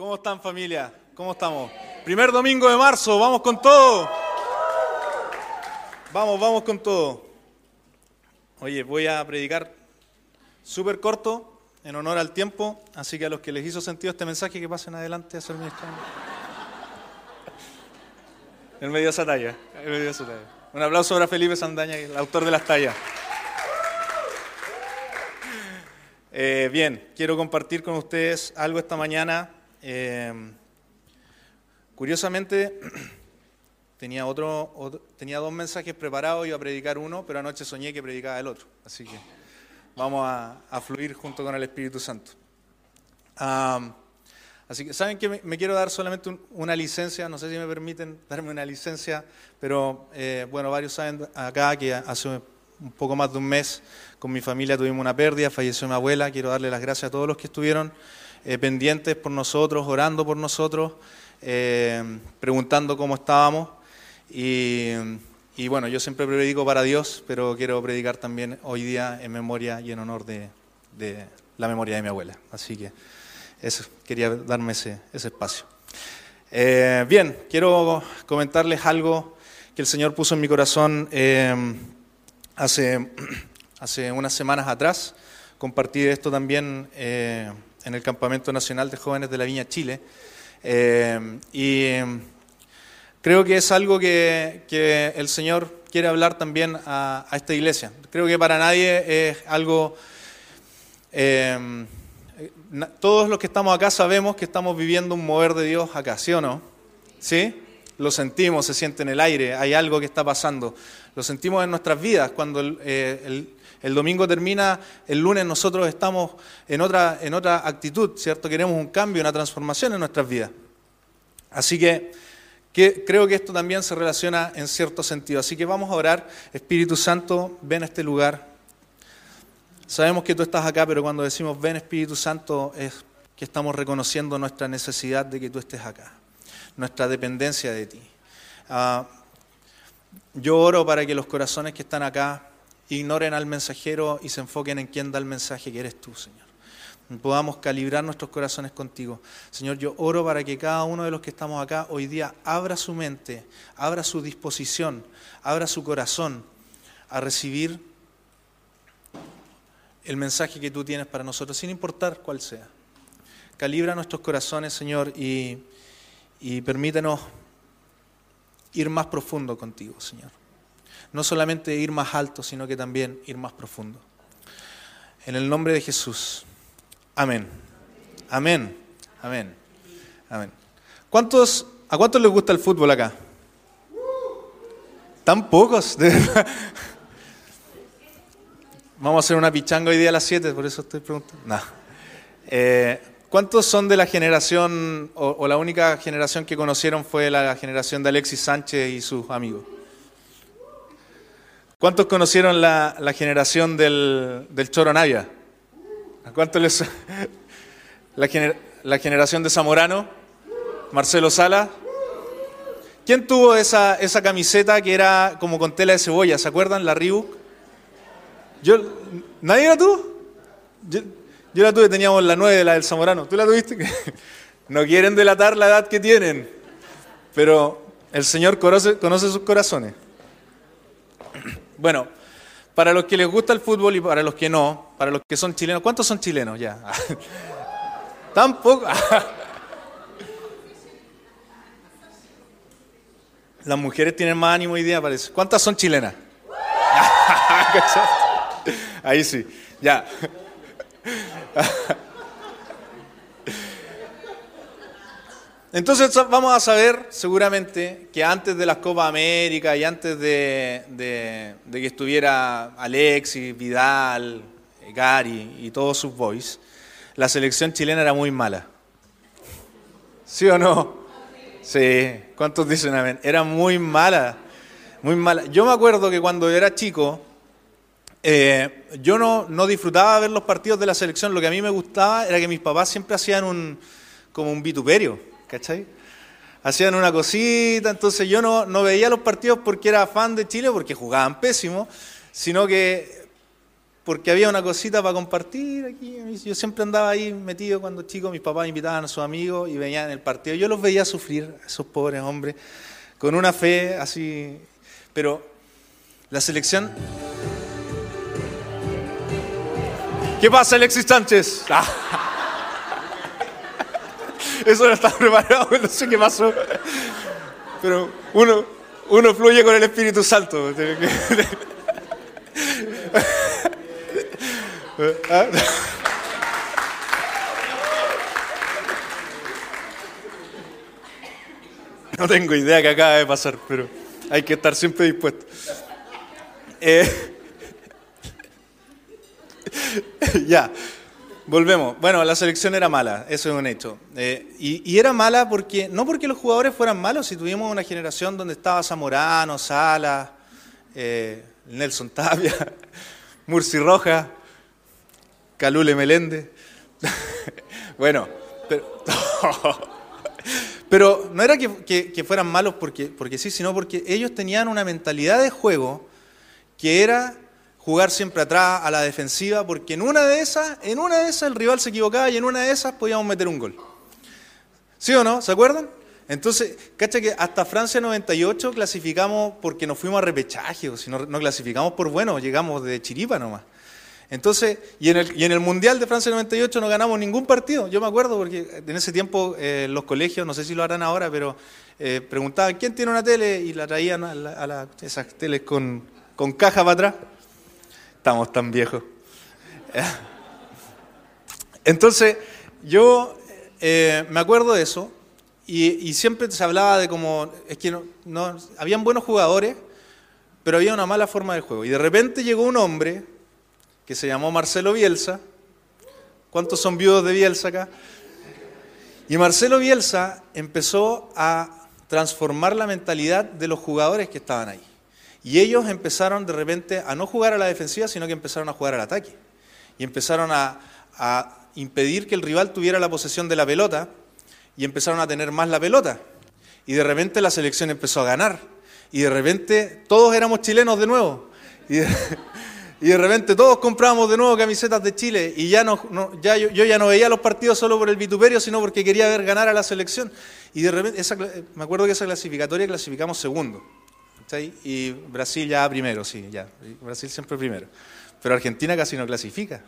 ¿Cómo están familia? ¿Cómo estamos? Primer domingo de marzo, vamos con todo. Vamos, vamos con todo. Oye, voy a predicar súper corto, en honor al tiempo, así que a los que les hizo sentido este mensaje, que pasen adelante a ser ministrado. El medio esa talla, el medio esa talla. Un aplauso para Felipe Sandaña, el autor de las tallas. Eh, bien, quiero compartir con ustedes algo esta mañana. Eh, curiosamente, tenía, otro, tenía dos mensajes preparados, iba a predicar uno, pero anoche soñé que predicaba el otro. Así que vamos a, fluir junto con el Espíritu Santo. así que, ¿saben que me, quiero dar solamente una licencia? No sé si me permiten darme una licencia, pero eh, bueno, varios saben acá que hace un poco más de un mes con mi familia tuvimos una pérdida, falleció mi abuela, quiero darle las gracias a todos los que estuvieron eh, pendientes por nosotros, orando por nosotros, eh, preguntando cómo estábamos. Y, bueno, yo siempre predico para Dios, pero quiero predicar también hoy día en memoria y en honor de, la memoria de mi abuela. Así que eso, quería darme ese, espacio. Eh, bien, quiero comentarles algo que el Señor puso en mi corazón hace, hace unas semanas atrás. Compartí esto también en el Campamento Nacional de Jóvenes de la Viña Chile. Eh, y creo que es algo que, el Señor quiere hablar también a, esta iglesia. Creo que para nadie es algo... Eh, todos los que estamos acá sabemos que estamos viviendo un mover de Dios acá, ¿sí o no? ¿Sí? Lo sentimos, se siente en el aire, hay algo que está pasando. Lo sentimos en nuestras vidas. Cuando eh, el, domingo termina, el lunes nosotros estamos en otra, en otra actitud, ¿cierto? Queremos un cambio, una transformación en nuestras vidas. Así que, que creo que esto también se relaciona en cierto sentido. Así que vamos a orar. Espíritu Santo, ven a este lugar. Sabemos que tú estás acá, pero cuando decimos ven Espíritu Santo es que estamos reconociendo nuestra necesidad de que tú estés acá nuestra dependencia de ti. Ah, yo oro para que los corazones que están acá ignoren al mensajero y se enfoquen en quién da el mensaje que eres tú, Señor. Podamos calibrar nuestros corazones contigo. Señor, yo oro para que cada uno de los que estamos acá hoy día abra su mente, abra su disposición, abra su corazón a recibir el mensaje que tú tienes para nosotros, sin importar cuál sea. Calibra nuestros corazones, Señor, y y permítenos ir más profundo contigo, Señor. No solamente ir más alto, sino que también ir más profundo. En el nombre de Jesús. Amén. Amén. Amén. Amén. ¿Cuántos, ¿A cuántos les gusta el fútbol acá? ¿Tan pocos? Vamos a hacer una pichanga hoy día a las 7, por eso estoy preguntando. No. Eh, ¿Cuántos son de la generación, o, la única generación que conocieron fue la generación de Alexis Sánchez y sus amigos? ¿Cuántos conocieron la, generación del, Choro Navia? ¿A cuántos les... La, la, generación de Zamorano? ¿Marcelo Sala? ¿Quién tuvo esa, esa camiseta que era como con tela de cebolla? ¿Se acuerdan? La Reebok. Yo, ¿Nadie la tuvo? Yo la tuve, teníamos la nueve, la del Zamorano. ¿Tú la tuviste? no quieren delatar la edad que tienen, pero el Señor conoce, sus corazones. Bueno, para los que les gusta el fútbol y para los que no, para los que son chilenos, ¿cuántos son chilenos ya? Tampoco. Las mujeres tienen más ánimo hoy día, parece. ¿Cuántas son chilenas? Ahí sí, ya. Entonces vamos a saber seguramente que antes de las Copa América y antes de, que estuviera Alexis, Vidal, Gary y todos sus boys, la selección chilena era muy mala. ¿Sí o no? Sí, ¿cuántos dicen amén? Era muy mala, muy mala. Yo me acuerdo que cuando era chico, eh, yo no, no, disfrutaba ver los partidos de la selección, lo que a mí me gustaba era que mis papás siempre hacían un, como un vituperio, ¿cachai? Hacían una cosita, entonces yo no, no veía los partidos porque era fan de Chile, porque jugaban pésimo, sino que porque había una cosita para compartir. Yo siempre andaba ahí metido cuando chico, mis papás invitaban a sus amigos y veían el partido. Yo los veía sufrir, esos pobres hombres, con una fe así. Pero la selección. ¿Qué pasa, Alexis Sánchez? Eso no estaba preparado, no sé qué pasó. Pero uno, uno fluye con el Espíritu Santo. No tengo idea qué acaba de pasar, pero hay que estar siempre dispuesto. Eh, ya, volvemos. Bueno, la selección era mala, eso es un hecho. Eh, y, era mala porque, no porque los jugadores fueran malos, si tuvimos una generación donde estaba Zamorano, Sala, eh, Nelson Tapia, Murci Roja, Calule Melende. bueno, pero, no era que, fueran malos porque, porque sí, sino porque ellos tenían una mentalidad de juego que era jugar siempre atrás a la defensiva, porque en una de esas, en una de esas el rival se equivocaba y en una de esas podíamos meter un gol. ¿Sí o no? ¿Se acuerdan? Entonces, cacha que hasta Francia 98 clasificamos porque nos fuimos a repechaje, o si no, no clasificamos por bueno, llegamos de chiripa nomás. Entonces, y en, el, y en el Mundial de Francia 98 no ganamos ningún partido. Yo me acuerdo porque en ese tiempo eh, los colegios, no sé si lo harán ahora, pero eh, preguntaban quién tiene una tele y la traían a, la, esas teles con, con caja para atrás. Estamos tan viejos. Entonces, yo eh, me acuerdo de eso y, siempre se hablaba de como, es que no, no, habían buenos jugadores, pero había una mala forma de juego. Y de repente llegó un hombre que se llamó Marcelo Bielsa. ¿Cuántos son viudos de Bielsa acá? Y Marcelo Bielsa empezó a transformar la mentalidad de los jugadores que estaban ahí. Y ellos empezaron de repente a no jugar a la defensiva, sino que empezaron a jugar al ataque. Y empezaron a, impedir que el rival tuviera la posesión de la pelota y empezaron a tener más la pelota. Y de repente la selección empezó a ganar. Y de repente todos éramos chilenos de nuevo. Y de, repente todos comprábamos de nuevo camisetas de Chile y ya no, yo, ya no veía los partidos solo por el vituperio, sino porque quería ver ganar a la selección. Y de repente, me acuerdo que esa clasificatoria clasificamos segundo. Y Brasil ya primero, sí, ya. Brasil siempre primero. Pero Argentina casi no clasifica.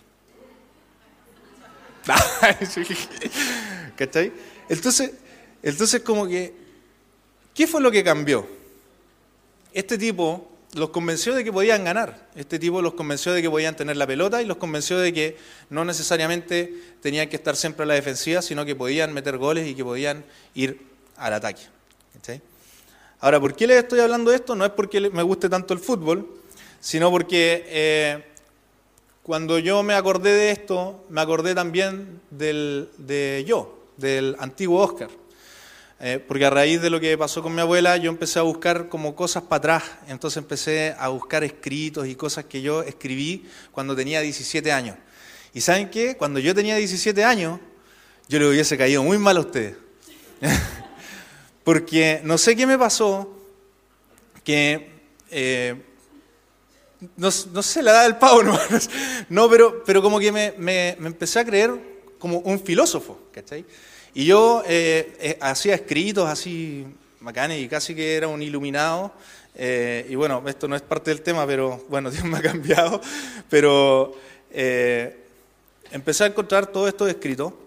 ¿Cachai? Entonces, entonces como que, ¿qué fue lo que cambió? Este tipo los convenció de que podían ganar. Este tipo los convenció de que podían tener la pelota y los convenció de que no necesariamente tenían que estar siempre a la defensiva, sino que podían meter goles y que podían ir al ataque. Ahora, ¿por qué les estoy hablando de esto? No es porque me guste tanto el fútbol, sino porque eh, cuando yo me acordé de esto, me acordé también del, de yo, del antiguo Oscar. Eh, porque a raíz de lo que pasó con mi abuela, yo empecé a buscar como cosas para atrás. Entonces empecé a buscar escritos y cosas que yo escribí cuando tenía 17 años. ¿Y saben qué? Cuando yo tenía 17 años, yo le hubiese caído muy mal a ustedes. porque no sé qué me pasó, que... Eh, no, sé, la edad del pavo, no, no pero, pero como que me, me, me empecé a creer como un filósofo, ¿cachai? Y yo eh, eh, hacía escritos así bacanes y casi que era un iluminado. Eh, y bueno, esto no es parte del tema, pero bueno, Dios me ha cambiado. Pero empecé a encontrar todo esto escrito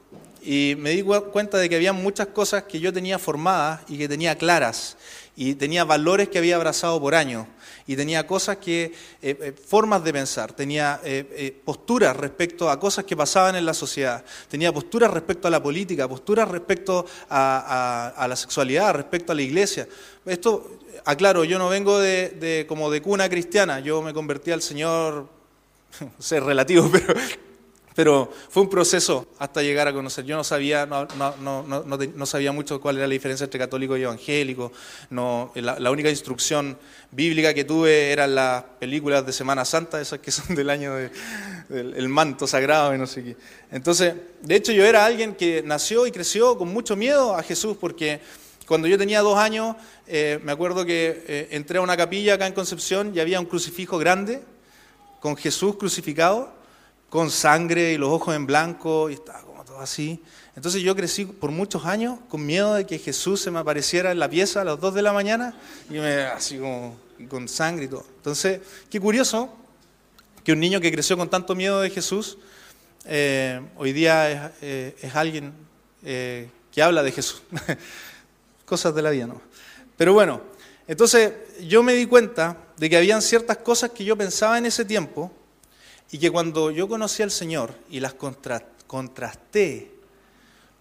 y me di cuenta de que había muchas cosas que yo tenía formadas y que tenía claras y tenía valores que había abrazado por años y tenía cosas que, eh, eh, formas de pensar, tenía eh, posturas respecto a cosas que pasaban en la sociedad, tenía posturas respecto a la política, posturas respecto a, la sexualidad, respecto a la iglesia. Esto, aclaro, yo no vengo de, como de cuna cristiana, yo me convertí al Señor, sé relativo, pero pero fue un proceso hasta llegar a conocer. Yo no sabía, no, no, no, no sabía mucho cuál era la diferencia entre católico y evangélico. No, la, única instrucción bíblica que tuve eran las películas de Semana Santa, esas que son del año del manto sagrado y no sé qué. Entonces, de hecho yo era alguien que nació y creció con mucho miedo a Jesús porque cuando yo tenía dos años, eh, me acuerdo que eh, entré a una capilla acá en Concepción y había un crucifijo grande con Jesús crucificado, con sangre y los ojos en blanco, y estaba como todo así. Entonces yo crecí por muchos años con miedo de que Jesús se me apareciera en la pieza a las 2 de la mañana y me así como con sangre y todo. Entonces, qué curioso que un niño que creció con tanto miedo de Jesús, eh, hoy día es, eh, alguien eh, que habla de Jesús. Cosas de la vida, ¿no? Pero bueno, entonces yo me di cuenta de que habían ciertas cosas que yo pensaba en ese tiempo y que cuando yo conocí al Señor y las contrasté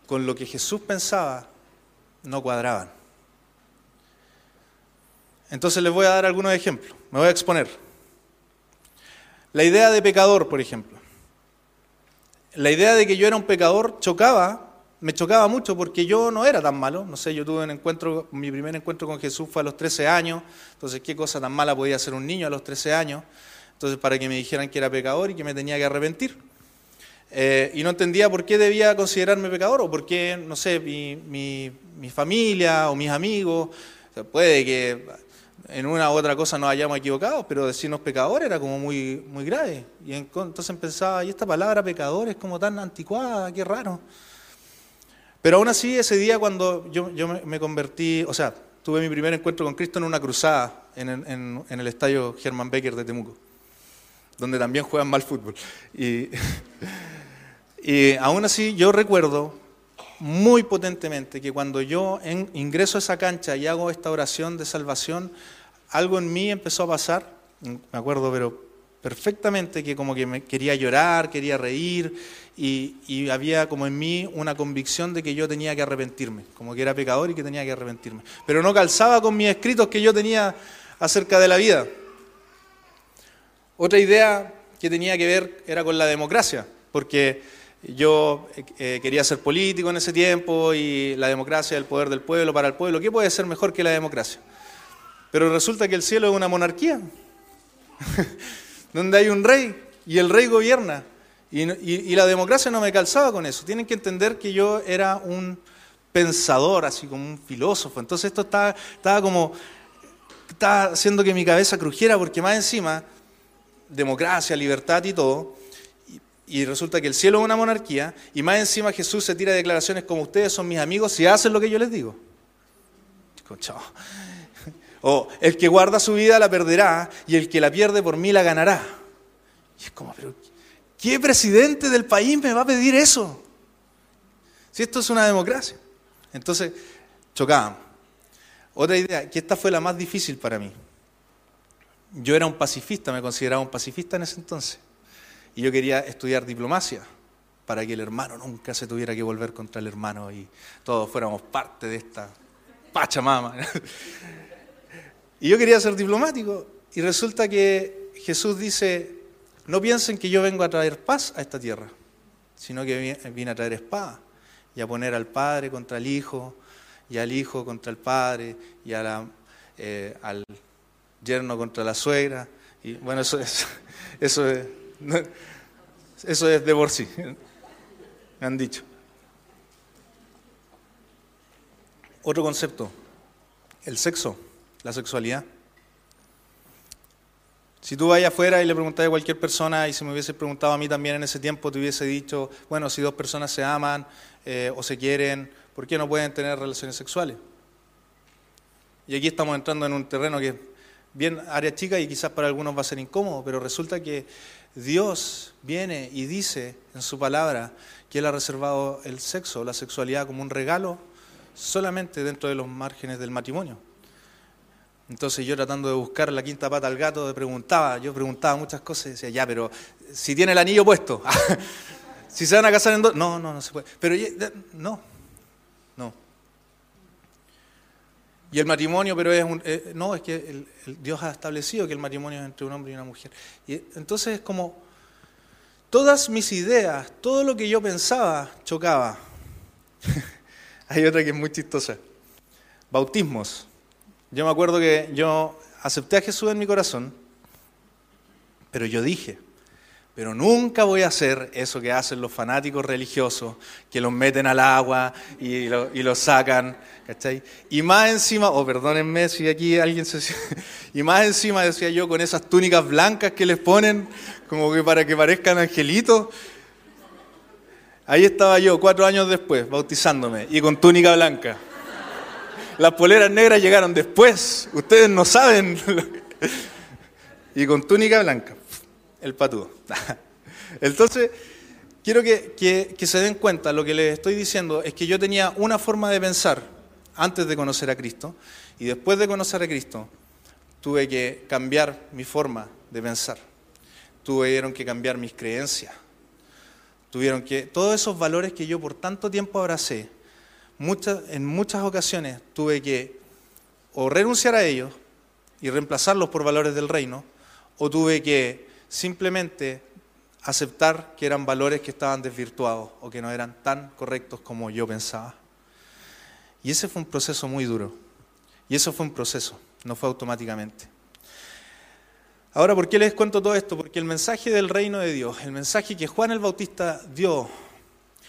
con lo que Jesús pensaba, no cuadraban. Entonces les voy a dar algunos ejemplos, me voy a exponer. La idea de pecador, por ejemplo. La idea de que yo era un pecador chocaba, me chocaba mucho porque yo no era tan malo. No sé, yo tuve un encuentro, mi primer encuentro con Jesús fue a los 13 años. Entonces, ¿qué cosa tan mala podía hacer un niño a los 13 años? Entonces, para que me dijeran que era pecador y que me tenía que arrepentir. Eh, y no entendía por qué debía considerarme pecador o por qué, no sé, mi, mi, familia o mis amigos. puede que en una u otra cosa nos hayamos equivocado, pero decirnos pecador era como muy, muy grave. Y entonces pensaba, y esta palabra pecador es como tan anticuada, qué raro. Pero aún así, ese día cuando yo, yo me convertí, o sea, tuve mi primer encuentro con Cristo en una cruzada en, en, en el estadio Germán Becker de Temuco, donde también juegan mal fútbol. Y Y aún así yo recuerdo muy potentemente que cuando yo ingreso a esa cancha y hago esta oración de salvación, algo en mí empezó a pasar, me acuerdo pero perfectamente que como que me quería llorar, quería reír y, y, había como en mí una convicción de que yo tenía que arrepentirme, como que era pecador y que tenía que arrepentirme. Pero no calzaba con mis escritos que yo tenía acerca de la vida. Otra idea que tenía que ver era con la democracia, porque yo eh, quería ser político en ese tiempo y la democracia, el poder del pueblo para el pueblo. ¿Qué puede ser mejor que la democracia? Pero resulta que el cielo es una monarquía, donde hay un rey y el rey gobierna. Y, la democracia no me calzaba con eso. Tienen que entender que yo era un pensador, así como un filósofo. Entonces esto estaba como, estaba haciendo que mi cabeza crujiera porque más encima, democracia, libertad y todo, y resulta que el cielo es una monarquía, y más encima Jesús se tira declaraciones como ustedes son mis amigos si hacen lo que yo les digo. O el que guarda su vida la perderá, y el que la pierde por mí la ganará. Y es como, pero ¿qué presidente del país me va a pedir eso? Si esto es una democracia. Entonces, chocaban. Otra idea, que esta fue la más difícil para mí. Yo era un pacifista, me consideraba un pacifista en ese entonces. Y yo quería estudiar diplomacia para que el hermano nunca se tuviera que volver contra el hermano y todos fuéramos parte de esta pachamama. y yo quería ser diplomático y resulta que Jesús dice, no piensen que yo vengo a traer paz a esta tierra, sino que vine a traer espada y a poner al padre contra el hijo y al hijo contra el padre y eh, al yerno contra la suegra. Y bueno, eso es, eso es Eso es de por sí, me han dicho. Otro concepto, el sexo, la sexualidad. Si tú vayas afuera y le preguntas a cualquier persona, y si me hubiese preguntado a mí también en ese tiempo, te hubiese dicho, bueno, si dos personas se aman eh, o se quieren, ¿por qué no pueden tener relaciones sexuales? Y aquí estamos entrando en un terreno que bien área chica y quizás para algunos va a ser incómodo, pero resulta que Dios viene y dice en su palabra que Él ha reservado el sexo, la sexualidad como un regalo solamente dentro de los márgenes del matrimonio. Entonces yo tratando de buscar la quinta pata al gato, preguntaba, yo preguntaba muchas cosas y decía, ya, pero si tiene el anillo puesto, si se van a casar en dos, no, no, no se puede. Pero no, no. Y el matrimonio, pero es un, eh, no, es que Dios ha establecido que el matrimonio es entre un hombre y una mujer. Y entonces es como, todas mis ideas, todo lo que yo pensaba, chocaba. Hay otra que es muy chistosa. Bautismos. Yo me acuerdo que yo acepté a Jesús en mi corazón, pero yo dije, Pero nunca voy a hacer eso que hacen los fanáticos religiosos, que los meten al agua y lo, y lo sacan, ¿cachai? Y más encima, o oh, perdónenme si aquí alguien se... Y más encima, decía yo, con esas túnicas blancas que les ponen, como que para que parezcan angelitos. Ahí estaba yo, cuatro años después, bautizándome, y con túnica blanca. Las poleras negras llegaron después, ustedes no saben. y con túnica blanca el patúo. Entonces, quiero que, se den cuenta, lo que les estoy diciendo es que yo tenía una forma de pensar antes de conocer a Cristo y después de conocer a Cristo tuve que cambiar mi forma de pensar. Tuvieron que cambiar mis creencias. Tuvieron que, todos esos valores que yo por tanto tiempo abracé, muchas, en muchas ocasiones tuve que o renunciar a ellos y reemplazarlos por valores del reino, o tuve que simplemente aceptar que eran valores que estaban desvirtuados o que no eran tan correctos como yo pensaba. Y ese fue un proceso muy duro. Y eso fue un proceso, no fue automáticamente. Ahora, ¿por qué les cuento todo esto? Porque el mensaje del reino de Dios, el mensaje que Juan el Bautista dio,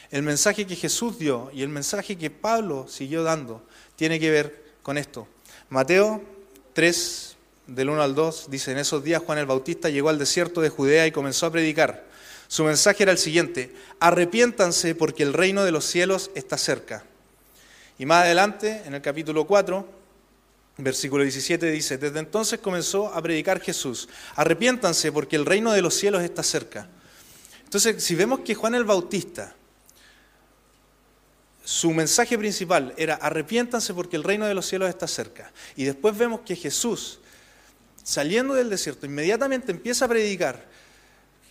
el mensaje que Jesús dio y el mensaje que Pablo siguió dando, tiene que ver con esto. Mateo 3, del 1 al 2, dice, en esos días Juan el Bautista llegó al desierto de Judea y comenzó a predicar. Su mensaje era el siguiente, arrepiéntanse porque el reino de los cielos está cerca. Y más adelante, en el capítulo 4, versículo 17, dice, desde entonces comenzó a predicar Jesús, arrepiéntanse porque el reino de los cielos está cerca. Entonces, si vemos que Juan el Bautista, su mensaje principal era arrepiéntanse porque el reino de los cielos está cerca. Y después vemos que Jesús saliendo del desierto, inmediatamente empieza a predicar,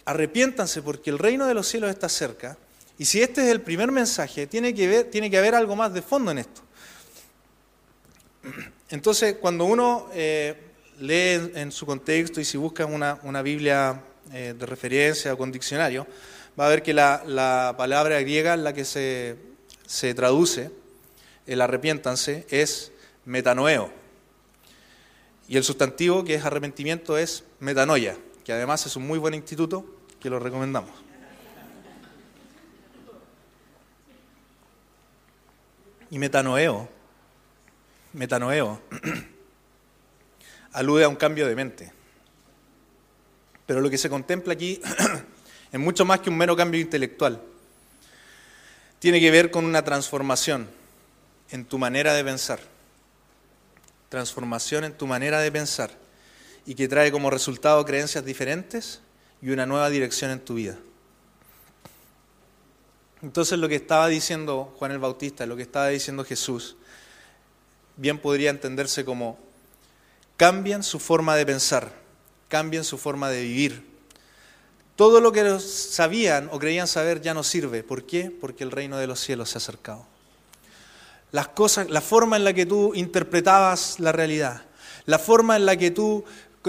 arrepiéntanse porque el reino de los cielos está cerca. Y si este es el primer mensaje, tiene que, ver, tiene que haber algo más de fondo en esto. Entonces, cuando uno eh, lee en, su contexto y si busca una, Biblia eh, de referencia o con diccionario, va a ver que la, palabra griega en la que se, se traduce, el arrepiéntanse, es metanoeo. Y el sustantivo que es arrepentimiento es metanoia, que además es un muy buen instituto que lo recomendamos. Y metanoeo, metanoeo, alude a un cambio de mente. Pero lo que se contempla aquí es mucho más que un mero cambio intelectual. Tiene que ver con una transformación en tu manera de pensar transformación en tu manera de pensar y que trae como resultado creencias diferentes y una nueva dirección en tu vida. Entonces lo que estaba diciendo Juan el Bautista, lo que estaba diciendo Jesús, bien podría entenderse como cambian su forma de pensar, cambian su forma de vivir. Todo lo que sabían o creían saber ya no sirve. ¿Por qué? Porque el reino de los cielos se ha acercado las cosas, la forma en la que tú interpretabas la realidad, la forma en la que tú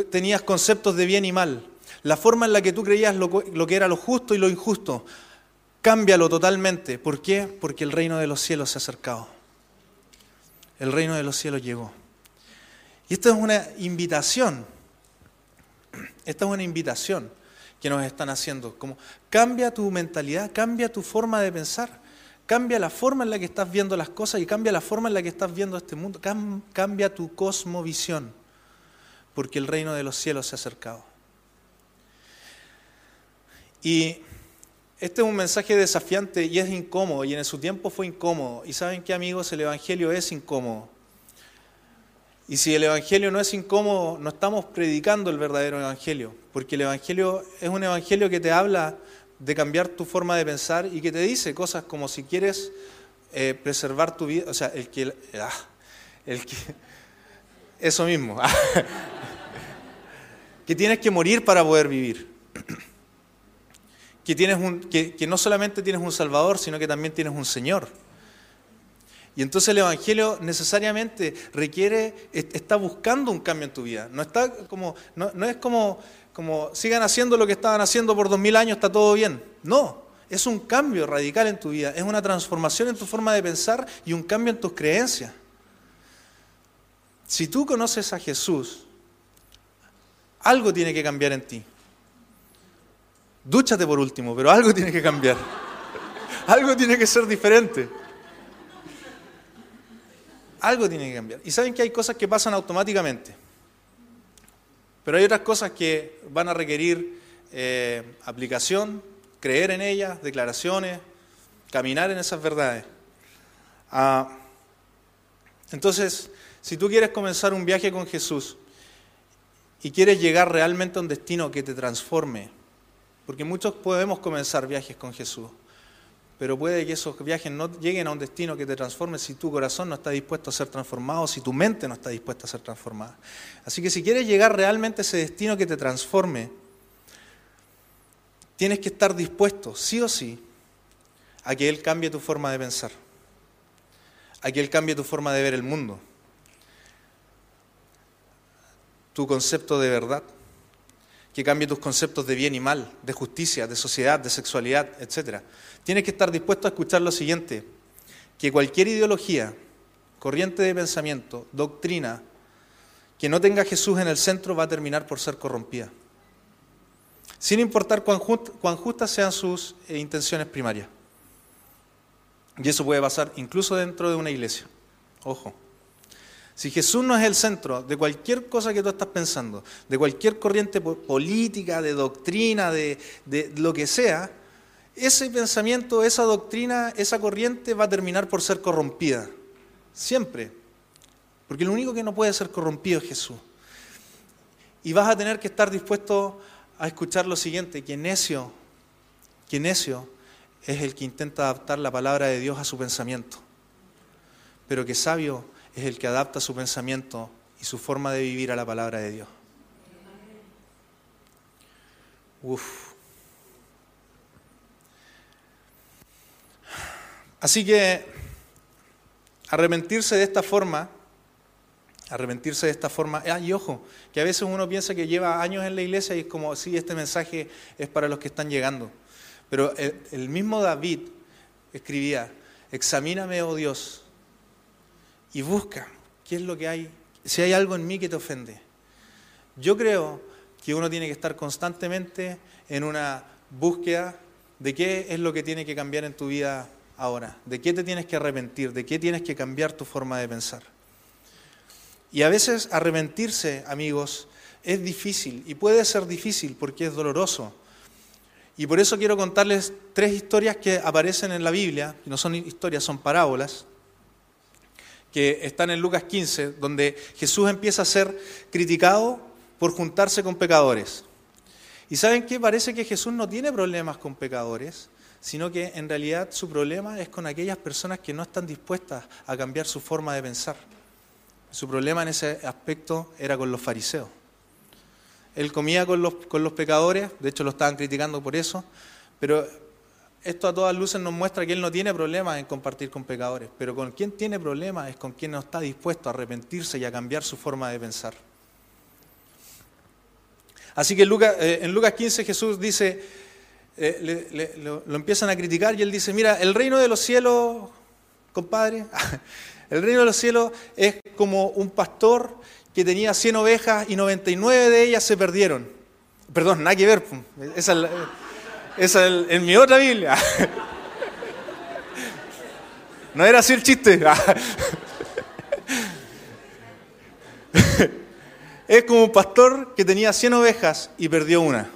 tenías conceptos de bien y mal, la forma en la que tú creías lo, que era lo justo y lo injusto, cámbialo totalmente. ¿Por qué? Porque el reino de los cielos se ha acercado. El reino de los cielos llegó. Y esto es una invitación. Esta es una invitación que nos están haciendo. Como cambia tu mentalidad, cambia tu forma de pensar. Cambia la forma en la que estás viendo las cosas y cambia la forma en la que estás viendo este mundo. Cambia tu cosmovisión, porque el reino de los cielos se ha acercado. Y este es un mensaje desafiante y es incómodo, y en su tiempo fue incómodo. Y saben qué amigos, el Evangelio es incómodo. Y si el Evangelio no es incómodo, no estamos predicando el verdadero Evangelio, porque el Evangelio es un Evangelio que te habla de cambiar tu forma de pensar y que te dice cosas como si quieres eh, preservar tu vida, o sea, el que, ah, el que eso mismo, que tienes que morir para poder vivir, que, tienes un, que, que no solamente tienes un Salvador, sino que también tienes un Señor. Y entonces el Evangelio necesariamente requiere, está buscando un cambio en tu vida. No, está como, no, no es como como sigan haciendo lo que estaban haciendo por dos mil años, está todo bien. No, es un cambio radical en tu vida, es una transformación en tu forma de pensar y un cambio en tus creencias. Si tú conoces a Jesús, algo tiene que cambiar en ti. Dúchate por último, pero algo tiene que cambiar. algo tiene que ser diferente. Algo tiene que cambiar. Y saben que hay cosas que pasan automáticamente. Pero hay otras cosas que van a requerir eh, aplicación, creer en ellas, declaraciones, caminar en esas verdades. Ah, entonces, si tú quieres comenzar un viaje con Jesús y quieres llegar realmente a un destino que te transforme, porque muchos podemos comenzar viajes con Jesús, pero puede que esos viajes no lleguen a un destino que te transforme si tu corazón no está dispuesto a ser transformado, si tu mente no está dispuesta a ser transformada. Así que si quieres llegar realmente a ese destino que te transforme, tienes que estar dispuesto, sí o sí, a que Él cambie tu forma de pensar, a que Él cambie tu forma de ver el mundo, tu concepto de verdad, que cambie tus conceptos de bien y mal, de justicia, de sociedad, de sexualidad, etc. Tienes que estar dispuesto a escuchar lo siguiente, que cualquier ideología, corriente de pensamiento, doctrina, que no tenga a Jesús en el centro va a terminar por ser corrompida. Sin importar cuán, justas sean sus eh, intenciones primarias. Y eso puede pasar incluso dentro de una iglesia. Ojo. Si Jesús no es el centro de cualquier cosa que tú estás pensando, de cualquier corriente política, de doctrina, de, lo que sea, ese pensamiento, esa doctrina, esa corriente va a terminar por ser corrompida. Siempre. Porque lo único que no puede ser corrompido es Jesús. Y vas a tener que estar dispuesto a escuchar lo siguiente, que necio, que necio es el que intenta adaptar la palabra de Dios a su pensamiento. Pero que sabio es el que adapta su pensamiento y su forma de vivir a la palabra de Dios. Uf. Así que arrepentirse de esta forma, arrepentirse de esta forma, ah, y ojo, que a veces uno piensa que lleva años en la iglesia y es como, sí, este mensaje es para los que están llegando. Pero el, el mismo David escribía, examíname, oh Dios, y busca qué es lo que hay, si hay algo en mí que te ofende. Yo creo que uno tiene que estar constantemente en una búsqueda de qué es lo que tiene que cambiar en tu vida ahora, de qué te tienes que arrepentir, de qué tienes que cambiar tu forma de pensar. Y a veces arrepentirse, amigos, es difícil y puede ser difícil porque es doloroso. Y por eso quiero contarles tres historias que aparecen en la Biblia, no son historias, son parábolas, que están en Lucas 15, donde Jesús empieza a ser criticado por juntarse con pecadores. Y saben qué? Parece que Jesús no tiene problemas con pecadores, sino que en realidad su problema es con aquellas personas que no están dispuestas a cambiar su forma de pensar. Su problema en ese aspecto era con los fariseos. Él comía con los, con los pecadores, de hecho lo estaban criticando por eso, pero esto a todas luces nos muestra que Él no tiene problemas en compartir con pecadores, pero con quien tiene problemas es con quien no está dispuesto a arrepentirse y a cambiar su forma de pensar. Así que en Lucas, eh, en Lucas 15 Jesús dice, eh, lo, lo empiezan a criticar y Él dice, mira, el reino de los cielos, compadre, el reino de los cielos es como un pastor que tenía 100 ovejas y 99 de ellas se perdieron. Perdón, nada que ver. Esa es la, es en mi otra Biblia. No era así el chiste. Es como un pastor que tenía 100 ovejas y perdió una.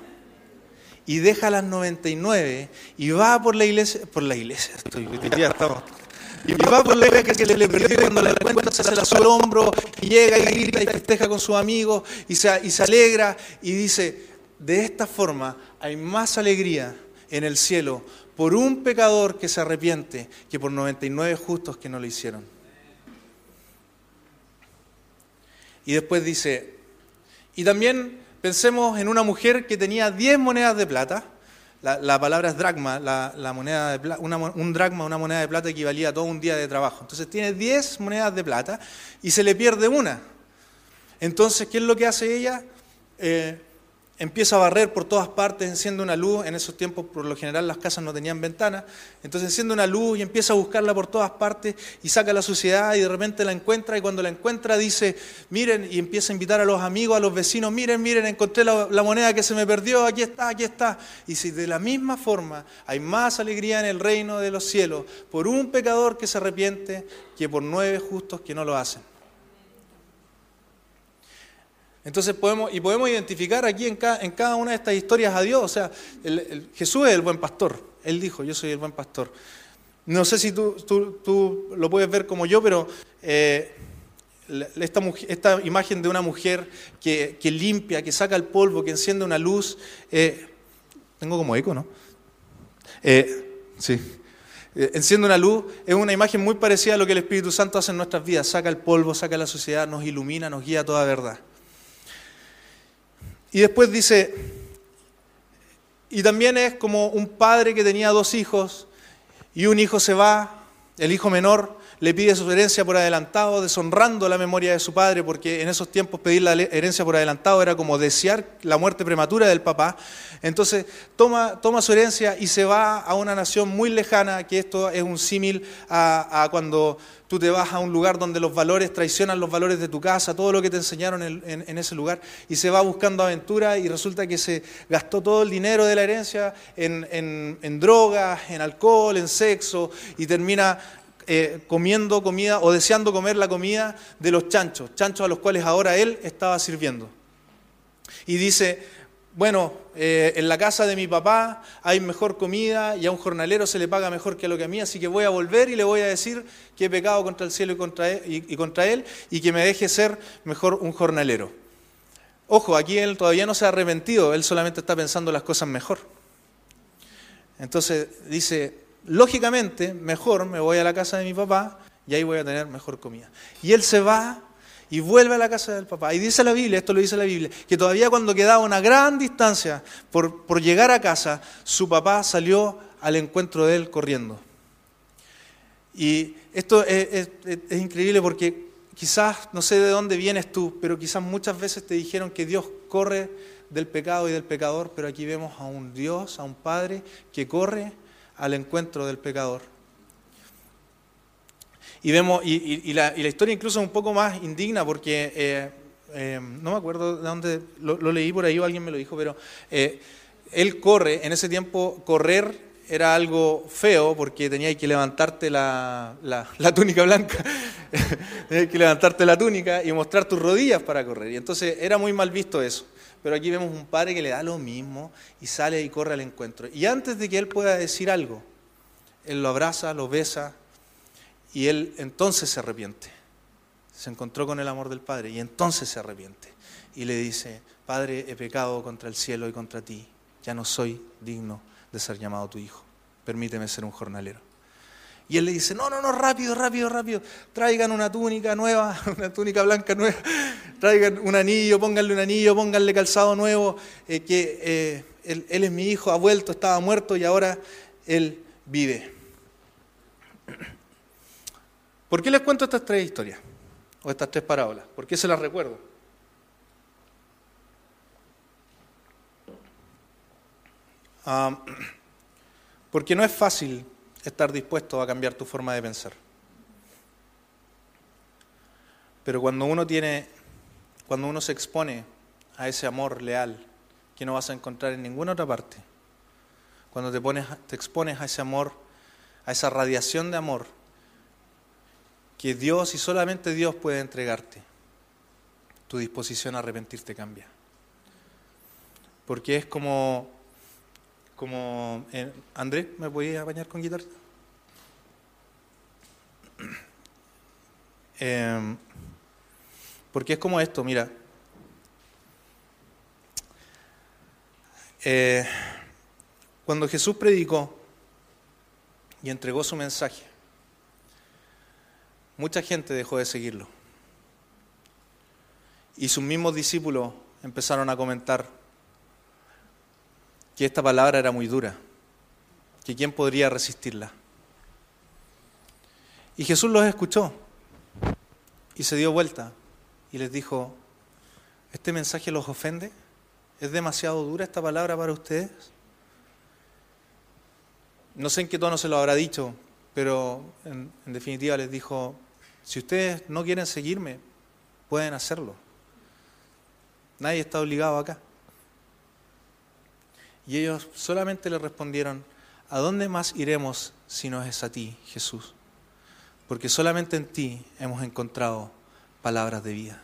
Y deja las 99 y va por la iglesia, por la iglesia, estoy, ya estamos. Y va por la iglesia que le perdió y cuando la encuentra se la sube al hombro y llega y grita y festeja con sus amigos y se, y se alegra y dice, de esta forma hay más alegría en el cielo por un pecador que se arrepiente que por 99 justos que no lo hicieron. Y después dice, y también pensemos en una mujer que tenía 10 monedas de plata. La, palabra es dracma, la, moneda de un dracma, una moneda de plata equivalía a todo un día de trabajo. Entonces tiene 10 monedas de plata y se le pierde una. Entonces, ¿qué es lo que hace ella? Eh, empieza a barrer por todas partes, enciende una luz, en esos tiempos por lo general las casas no tenían ventanas, entonces enciende una luz y empieza a buscarla por todas partes y saca la suciedad y de repente la encuentra y cuando la encuentra dice, miren, y empieza a invitar a los amigos, a los vecinos, miren, miren, encontré la, la moneda que se me perdió, aquí está, aquí está. Y si de la misma forma hay más alegría en el reino de los cielos por un pecador que se arrepiente que por nueve justos que no lo hacen. Entonces podemos, y podemos identificar aquí en cada, en cada una de estas historias a Dios. O sea, Jesús es el buen pastor. Él dijo, yo soy el buen pastor. No sé si tú, tú, lo puedes ver como yo, pero eh, esta, esta, imagen de una mujer que, que, limpia, que saca el polvo, que enciende una luz, eh, tengo como eco, ¿no? Eh, sí. Enciende una luz, es una imagen muy parecida a lo que el Espíritu Santo hace en nuestras vidas. Saca el polvo, saca la suciedad, nos ilumina, nos guía a toda verdad. Y después dice, y también es como un padre que tenía dos hijos y un hijo se va, el hijo menor le pide su herencia por adelantado, deshonrando la memoria de su padre, porque en esos tiempos pedir la herencia por adelantado era como desear la muerte prematura del papá. Entonces toma, su herencia y se va a una nación muy lejana, que esto es un símil a, cuando tú te vas a un lugar donde los valores traicionan los valores de tu casa, todo lo que te enseñaron en, ese lugar, y se va buscando aventura y resulta que se gastó todo el dinero de la herencia en, en drogas, en alcohol, en sexo, y termina eh, comiendo comida o deseando comer la comida de los chanchos, chanchos a los cuales ahora él estaba sirviendo. Y dice, bueno, eh, en la casa de mi papá hay mejor comida y a un jornalero se le paga mejor que a lo que a mí, así que voy a volver y le voy a decir que he pecado contra el cielo y contra él y, y contra él y que me deje ser mejor un jornalero. Ojo, aquí él todavía no se ha arrepentido, él solamente está pensando las cosas mejor. Entonces dice, lógicamente, mejor me voy a la casa de mi papá y ahí voy a tener mejor comida. Y él se va y vuelve a la casa del papá. Y dice la Biblia, esto lo dice la Biblia, que todavía cuando quedaba una gran distancia por, por llegar a casa, su papá salió al encuentro de él corriendo. Y esto es, es increíble porque quizás, no sé de dónde vienes tú, pero quizás muchas veces te dijeron que Dios corre del pecado y del pecador, pero aquí vemos a un Dios, a un Padre que corre al encuentro del pecador. Y vemos, y, la, historia incluso es un poco más indigna porque eh, eh, no me acuerdo de dónde lo, leí por ahí o alguien me lo dijo, pero eh, él corre, en ese tiempo correr era algo feo porque tenía que levantarte la, la túnica blanca, tenías que levantarte la túnica y mostrar tus rodillas para correr. Y entonces era muy mal visto eso. Pero aquí vemos un padre que le da lo mismo y sale y corre al encuentro. Y antes de que él pueda decir algo, él lo abraza, lo besa y él entonces se arrepiente. Se encontró con el amor del Padre y entonces se arrepiente. Y le dice, Padre, he pecado contra el cielo y contra ti. Ya no soy digno de ser llamado tu hijo. Permíteme ser un jornalero. Y él le dice, no, no, no, rápido, rápido, rápido, traigan una túnica nueva, una túnica blanca nueva, traigan un anillo, pónganle un anillo, pónganle calzado nuevo, eh, que eh, él, es mi hijo, ha vuelto, estaba muerto y ahora él vive. ¿Por qué les cuento estas tres historias? O estas tres parábolas. ¿Por qué se las recuerdo? Ah, porque no es fácil estar dispuesto a cambiar tu forma de pensar. Pero cuando uno tiene, cuando uno se expone a ese amor leal que no vas a encontrar en ninguna otra parte, cuando te, pones, te expones a ese amor, a esa radiación de amor que Dios y solamente Dios puede entregarte, tu disposición a arrepentirte cambia. Porque es como como eh, Andrés, ¿me podías bañar con guitarra? Em, porque es como esto, mira. Eh, cuando Jesús predicó y entregó su mensaje, mucha gente dejó de seguirlo. Y sus mismos discípulos empezaron a comentar que esta palabra era muy dura, que quién podría resistirla. Y Jesús los escuchó y se dio vuelta y les dijo, ¿este mensaje los ofende? ¿Es demasiado dura esta palabra para ustedes? No sé en qué tono se lo habrá dicho, pero en, definitiva les dijo, si ustedes no quieren seguirme, pueden hacerlo. Nadie está obligado acá. Y ellos solamente le respondieron, ¿a dónde más iremos si no es a ti, Jesús? Porque solamente en ti hemos encontrado palabras de vida.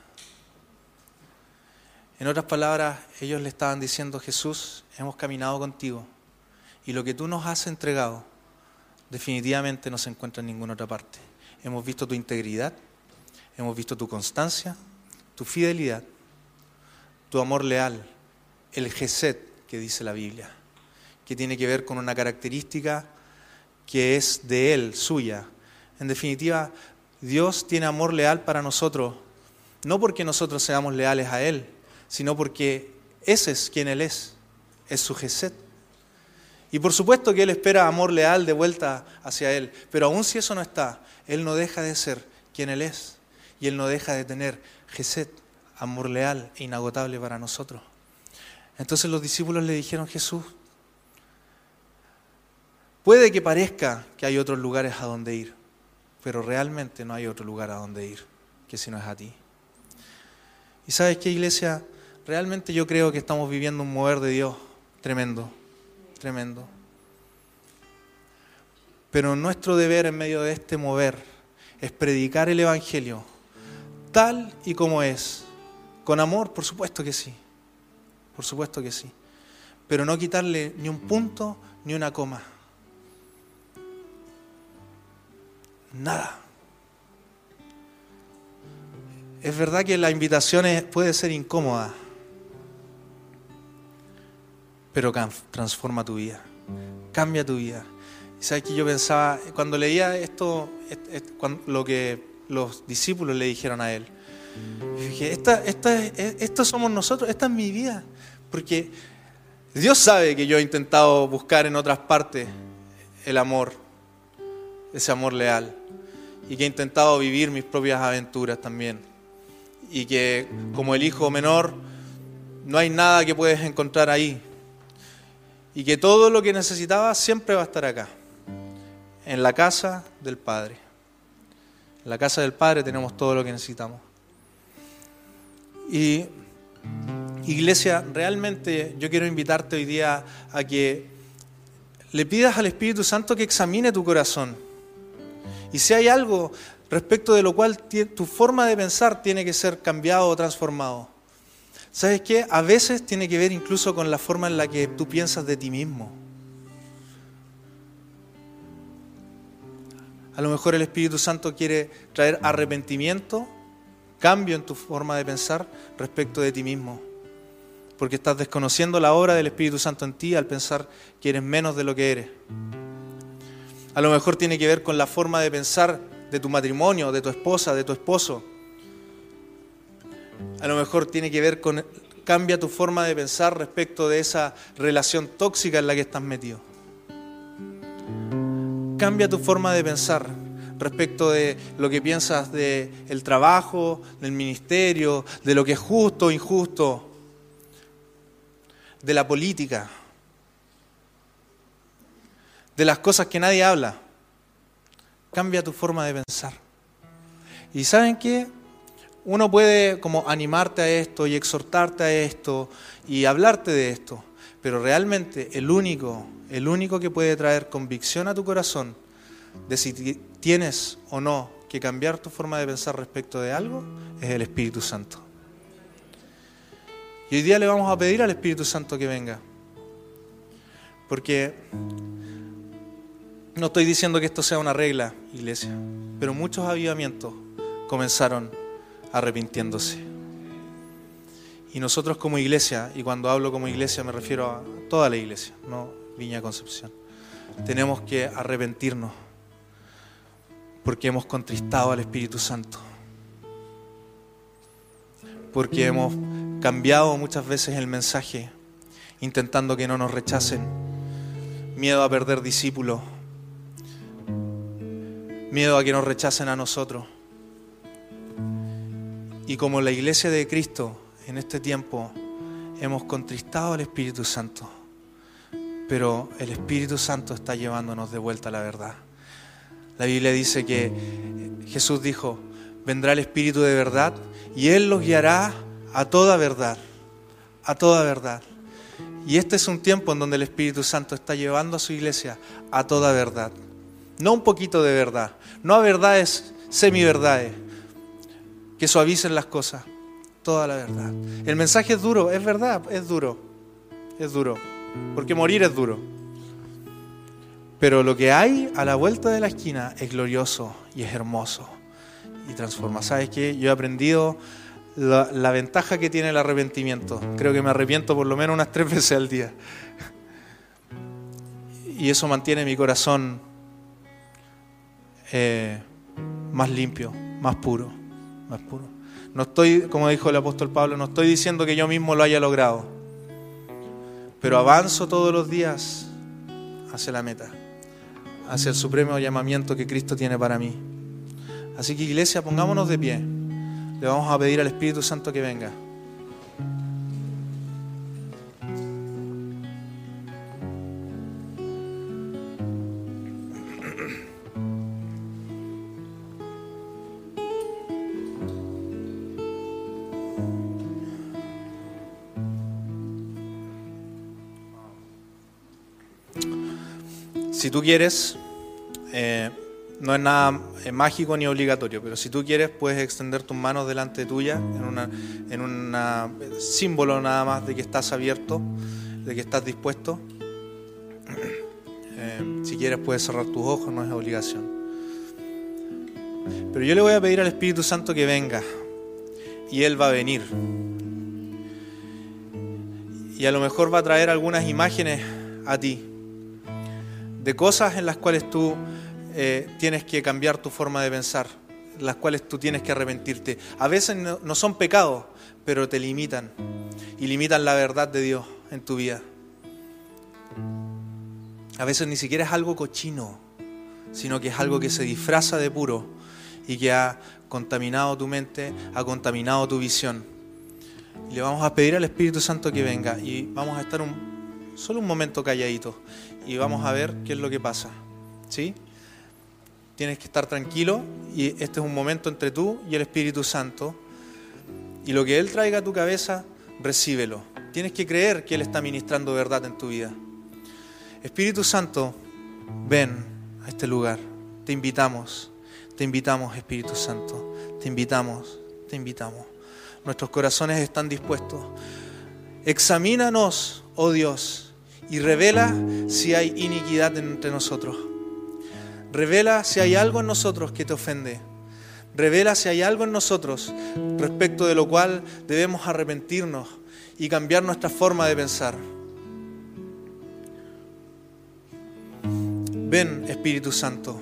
En otras palabras, ellos le estaban diciendo, Jesús, hemos caminado contigo y lo que tú nos has entregado definitivamente no se encuentra en ninguna otra parte. Hemos visto tu integridad, hemos visto tu constancia, tu fidelidad, tu amor leal, el Geset que dice la Biblia, que tiene que ver con una característica que es de Él, suya. En definitiva, Dios tiene amor leal para nosotros, no porque nosotros seamos leales a Él, sino porque ese es quien Él es, es su Geset. Y por supuesto que Él espera amor leal de vuelta hacia Él, pero aun si eso no está, Él no deja de ser quien Él es y Él no deja de tener Geset, amor leal e inagotable para nosotros. Entonces los discípulos le dijeron, Jesús, puede que parezca que hay otros lugares a donde ir, pero realmente no hay otro lugar a donde ir que si no es a ti. Y sabes qué, iglesia, realmente yo creo que estamos viviendo un mover de Dios tremendo, tremendo. Pero nuestro deber en medio de este mover es predicar el Evangelio tal y como es. Con amor, por supuesto que sí. Por supuesto que sí. Pero no quitarle ni un punto ni una coma. Nada. Es verdad que la invitación puede ser incómoda, pero transforma tu vida, cambia tu vida. Y sabes que yo pensaba, cuando leía esto, lo que los discípulos le dijeron a él, dije, esta, esto somos nosotros, esta es mi vida. Porque Dios sabe que yo he intentado buscar en otras partes el amor, ese amor leal, y que he intentado vivir mis propias aventuras también. Y que como el hijo menor, no hay nada que puedes encontrar ahí. Y que todo lo que necesitaba siempre va a estar acá, en la casa del Padre. En la casa del Padre tenemos todo lo que necesitamos. Y iglesia, realmente yo quiero invitarte hoy día a que le pidas al Espíritu Santo que examine tu corazón. Y si hay algo respecto de lo cual tu forma de pensar tiene que ser cambiado o transformado. ¿Sabes qué? A veces tiene que ver incluso con la forma en la que tú piensas de ti mismo. A lo mejor el Espíritu Santo quiere traer arrepentimiento cambio en tu forma de pensar respecto de ti mismo. Porque estás desconociendo la obra del Espíritu Santo en ti al pensar que eres menos de lo que eres. A lo mejor tiene que ver con la forma de pensar de tu matrimonio, de tu esposa, de tu esposo. A lo mejor tiene que ver con cambia tu forma de pensar respecto de esa relación tóxica en la que estás metido. Cambia tu forma de pensar respecto de lo que piensas del el trabajo, del ministerio, de lo que es justo o injusto, de la política, de las cosas que nadie habla. Cambia tu forma de pensar. Y saben qué? Uno puede como animarte a esto y exhortarte a esto y hablarte de esto, pero realmente el único, el único que puede traer convicción a tu corazón de si tienes o no que cambiar tu forma de pensar respecto de algo, es el Espíritu Santo. Y hoy día le vamos a pedir al Espíritu Santo que venga. Porque no estoy diciendo que esto sea una regla, iglesia, pero muchos avivamientos comenzaron arrepintiéndose. Y nosotros como iglesia, y cuando hablo como iglesia me refiero a toda la iglesia, no Viña Concepción, tenemos que arrepentirnos porque hemos contristado al Espíritu Santo, porque hemos cambiado muchas veces el mensaje, intentando que no nos rechacen, miedo a perder discípulos, miedo a que nos rechacen a nosotros. Y como la iglesia de Cristo en este tiempo hemos contristado al Espíritu Santo, pero el Espíritu Santo está llevándonos de vuelta a la verdad. La Biblia dice que Jesús dijo, vendrá el Espíritu de verdad y Él los guiará a toda verdad, a toda verdad. Y este es un tiempo en donde el Espíritu Santo está llevando a su iglesia a toda verdad. No un poquito de verdad, no a verdades semi-verdades que suavicen las cosas, toda la verdad. El mensaje es duro, es verdad, es duro, es duro, porque morir es duro. Pero lo que hay a la vuelta de la esquina es glorioso y es hermoso y transforma. ¿Sabes qué? Yo he aprendido la, ventaja que tiene el arrepentimiento. Creo que me arrepiento por lo menos unas tres veces al día. Y eso mantiene mi corazón eh, más limpio, más puro, más puro. No estoy, como dijo el apóstol Pablo, no estoy diciendo que yo mismo lo haya logrado, pero avanzo todos los días hacia la meta, hacia el supremo llamamiento que Cristo tiene para mí. Así que iglesia, pongámonos de pie. Le vamos a pedir al Espíritu Santo que venga. Tú quieres, eh, no es nada mágico ni obligatorio, pero si tú quieres puedes extender tus manos delante tuya en un símbolo nada más de que estás abierto, de que estás dispuesto. Eh, si quieres puedes cerrar tus ojos, no es obligación. Pero yo le voy a pedir al Espíritu Santo que venga y Él va a venir. Y a lo mejor va a traer algunas imágenes a ti de cosas en las cuales tú eh, tienes que cambiar tu forma de pensar, las cuales tú tienes que arrepentirte. A veces no, son pecados, pero te limitan y limitan la verdad de Dios en tu vida. A veces ni siquiera es algo cochino, sino que es algo que se disfraza de puro y que ha contaminado tu mente, ha contaminado tu visión. le vamos a pedir al Espíritu Santo que venga y vamos a estar un, solo un momento calladitos y vamos a ver qué es lo que pasa. ¿Sí? Tienes que estar tranquilo y este es un momento entre tú y el Espíritu Santo. Y lo que Él traiga a tu cabeza, recíbelo. Tienes que creer que Él está ministrando verdad en tu vida. Espíritu Santo, ven a este lugar. Te invitamos, te invitamos Espíritu Santo. Te invitamos, te invitamos. Nuestros corazones están dispuestos. Examínanos, oh Dios, y revela si hay iniquidad entre nosotros Revela si hay algo en nosotros que te ofende. Revela si hay algo en nosotros respecto de lo cual debemos arrepentirnos y cambiar nuestra forma de pensar. Ven, Espíritu Santo.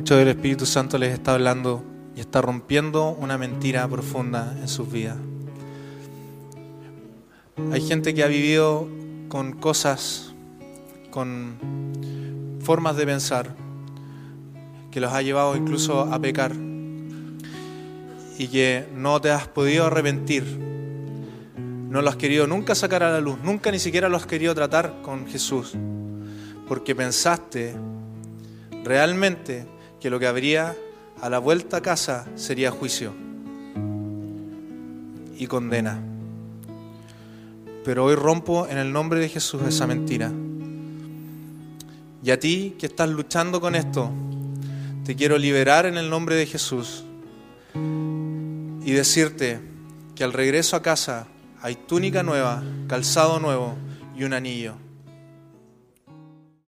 Muchos el Espíritu Santo les está hablando y está rompiendo una mentira profunda en sus vidas. Hay gente que ha vivido con cosas, con formas de pensar, que los ha llevado incluso a pecar y que no te has podido arrepentir, no lo has querido nunca sacar a la luz, nunca ni siquiera lo has querido tratar con Jesús, porque pensaste realmente que lo que habría a la vuelta a casa sería juicio y condena. Pero hoy rompo en el nombre de Jesús esa mentira. Y a ti que estás luchando con esto, te quiero liberar en el nombre de Jesús y decirte que al regreso a casa hay túnica nueva, calzado nuevo y un anillo.